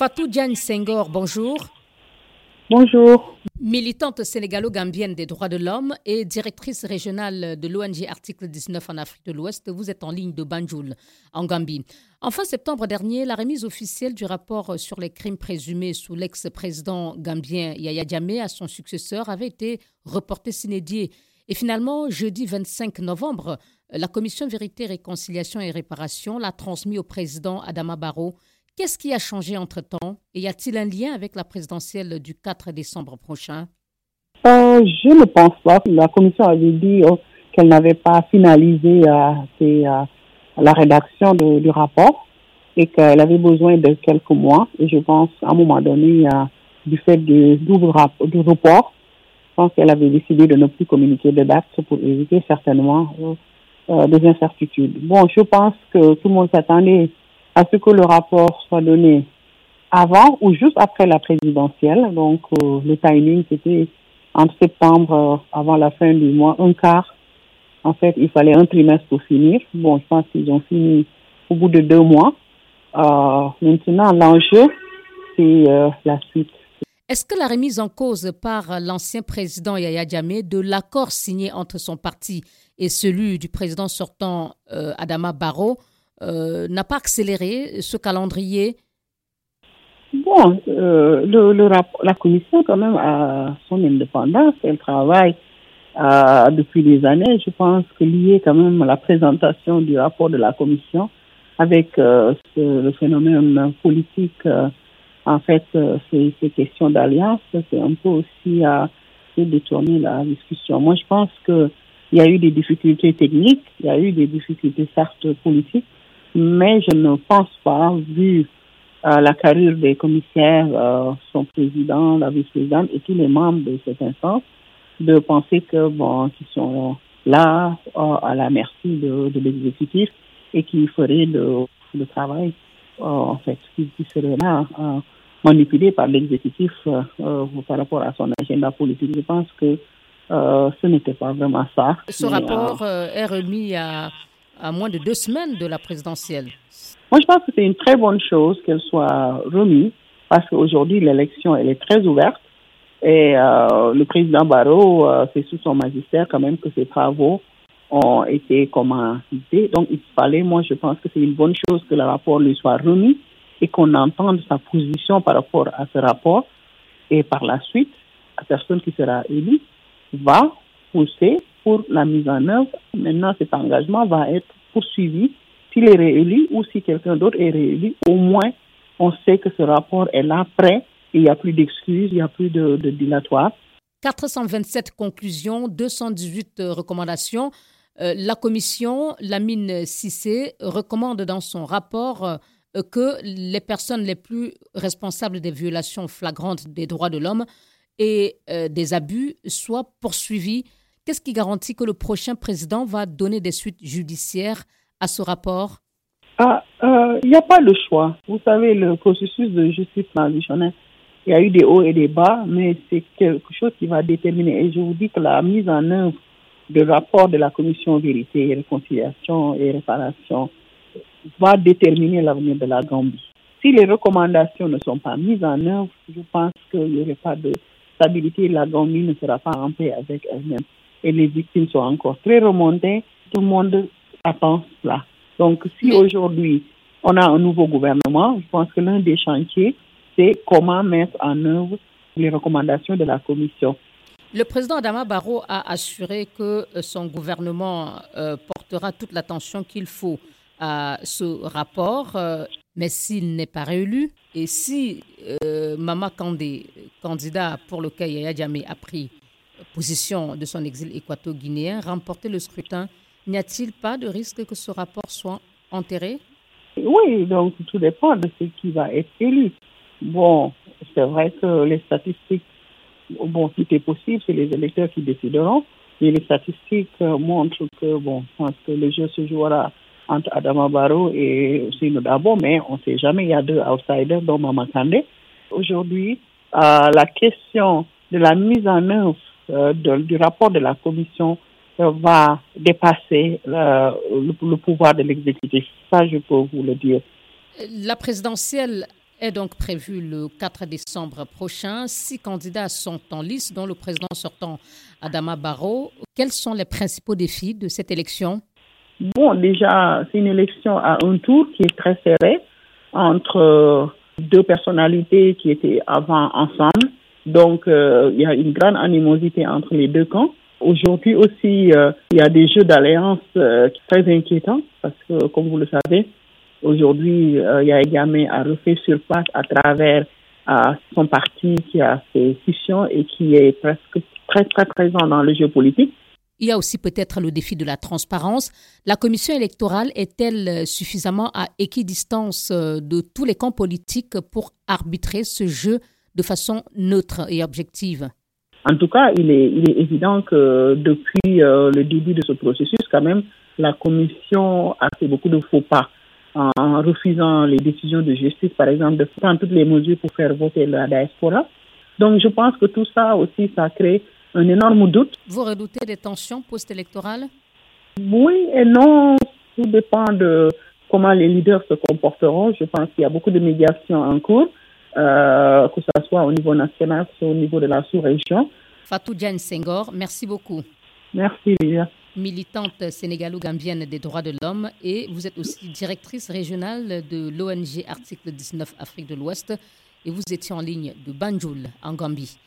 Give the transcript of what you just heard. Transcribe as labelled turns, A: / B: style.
A: Fatou Diagne Senghor, bonjour.
B: Bonjour.
A: Militante sénégalo-gambienne des droits de l'homme et directrice régionale de l'ONG Article 19 en Afrique de l'Ouest, vous êtes en ligne de Banjul, en Gambie. En fin septembre dernier, la remise officielle du rapport sur les crimes présumés sous l'ex-président gambien Yaya Jammeh à son successeur avait été reportée s'inédiée. Et finalement, jeudi 25 novembre, la commission Vérité, Réconciliation et Réparation l'a transmis au président Adama Barrow Qu'est-ce qui a changé entre-temps? Et y a-t-il un lien avec la présidentielle du 4 décembre prochain?
B: Euh, Je ne pense pas. La commission avait dit oh, qu'elle n'avait pas finalisé euh, euh, la rédaction du rapport et qu'elle avait besoin de quelques mois. Et je pense, à un moment donné, du fait du, du, du report, je pense qu'elle avait décidé de ne plus communiquer de date pour éviter certainement des incertitudes. Bon, je pense que tout le monde s'attendait à ce que le rapport soit donné avant ou juste après la présidentielle. Donc, euh, le timing, c'était entre septembre, euh, avant la fin du mois, un quart. En fait, il fallait un trimestre pour finir. Bon, je pense qu'ils ont fini au bout de deux mois. Euh, maintenant, l'enjeu, c'est la suite.
A: Est-ce que la remise en cause par l'ancien président Yaya Djamé de l'accord signé entre son parti et celui du président sortant Adama Barrow n'a pas accéléré ce calendrier
B: Bon, euh, le, la commission quand même a son indépendance, elle travaille euh, depuis des années. Je pense que lié quand même à la présentation du rapport de la commission avec le phénomène politique, en fait, ces, ces questions d'alliance, c'est un peu aussi à détourner la discussion. Moi, je pense qu'il y a eu des difficultés techniques, il y a eu des difficultés certes politiques, mais je ne pense pas, vu euh, la carrière des commissaires, euh, son président, la vice-présidente et tous les membres de cette instance, de penser que bon, qu'ils sont là euh, à la merci de, de l'exécutif et qu'ils feraient le, le travail, en fait, qui, qui serait là manipulé par l'exécutif par rapport à son agenda politique. Je pense que ce n'était pas vraiment ça.
A: Ce rapport est remis à à moins de deux semaines de la présidentielle.
B: Moi, je pense que c'est une très bonne chose qu'elle soit remise parce qu'aujourd'hui, l'élection, elle est très ouverte. Et euh, le président Barrault, euh, c'est sous son magistère quand même que ses travaux ont été commencés. Donc, il fallait, moi, je pense que c'est une bonne chose que le rapport lui soit remis et qu'on entende sa position par rapport à ce rapport. Et par la suite, la personne qui sera élue va pousser pour la mise en œuvre. Maintenant, cet engagement va être poursuivi. S'il est réélu ou si quelqu'un d'autre est réélu, au moins, on sait que ce rapport est là, prêt, il n'y a plus d'excuses, il n'y a plus de, de dilatoire.
A: 427 conclusions, 218 recommandations. Euh, la commission, Lamine Cissé, recommande dans son rapport euh, que les personnes les plus responsables des violations flagrantes des droits de l'homme et euh, des abus soient poursuivies Qu'est-ce qui garantit que le prochain président va donner des suites judiciaires à ce rapport?
B: Ah, euh, Il n'y a pas de choix. Vous savez, le processus de justice transitionnelle, il y a eu des hauts et des bas, mais c'est quelque chose qui va déterminer. Et je vous dis que la mise en œuvre du rapport de la commission vérité, réconciliation et réparation va déterminer l'avenir de la Gambie. Si les recommandations ne sont pas mises en œuvre, je pense qu'il n'y aurait pas de stabilité. La Gambie ne sera pas en paix avec elle-même et les victimes sont encore très remontées. Tout le monde attend cela. Donc, si aujourd'hui, on a un nouveau gouvernement, je pense que l'un des chantiers, c'est comment mettre en œuvre les recommandations de la Commission.
A: Le président Adama Barrow a assuré que euh, son gouvernement euh, portera toute l'attention qu'il faut à ce rapport, euh, mais s'il n'est pas réélu et si Mama Kandé, candidat pour lequel Yaya Djamé a pris position de son exil équato-guinéen, remporter le scrutin, n'y a-t-il pas de risque que ce rapport soit enterré?
B: Oui, donc tout dépend de ce qui va être élu. Bon, c'est vrai que les statistiques, bon, tout est possible, c'est les électeurs qui décideront, mais les statistiques montrent que, bon, je pense que le jeu se jouera entre Adama Barrow et Sino Dabo, mais on ne sait jamais, il y a deux outsiders, dont Mama Kandé. Aujourd'hui, euh, la question de la mise en œuvre euh, du rapport de la commission euh, va dépasser euh, le, pouvoir de l'exécutif. Ça, je peux vous le dire.
A: La présidentielle est donc prévu le 4 décembre prochain. Six candidats sont en liste, dont le président sortant Adama Barrow. Quels sont les principaux défis de cette élection?
B: Bon, déjà, c'est une élection à un tour qui est très serré entre deux personnalités qui étaient avant ensemble. Donc, euh, il y a une grande animosité entre les deux camps. Aujourd'hui aussi, euh, il y a des jeux d'alliance très inquiétants parce que, comme vous le savez, aujourd'hui, il y a également à refait surface à travers son parti qui a ses scissions et qui est presque très, très présent dans le jeu politique.
A: Il y a aussi peut-être le défi de la transparence. La commission électorale est-elle suffisamment à équidistance euh, de tous les camps politiques pour arbitrer ce jeu de façon neutre et objective
B: En tout cas, il est, évident que depuis euh, le début de ce processus, quand même, la commission a fait beaucoup de faux pas en refusant les décisions de justice, par exemple, de prendre toutes les mesures pour faire voter la diaspora. Donc, je pense que tout ça aussi, ça crée un énorme doute.
A: Vous redoutez des tensions post-électorales?
B: Oui et non. Tout dépend de comment les leaders se comporteront. Je pense qu'il y a beaucoup de médiations en cours, euh, que ce soit au niveau national, que ce soit au niveau de la sous-région.
A: Fatou Diane Senghor, merci beaucoup.
B: Merci, Lydia.
A: Militante sénégalo-gambienne des droits de l'homme et vous êtes aussi directrice régionale de l'ONG Article 19 Afrique de l'Ouest et vous étiez en ligne de Banjul en Gambie.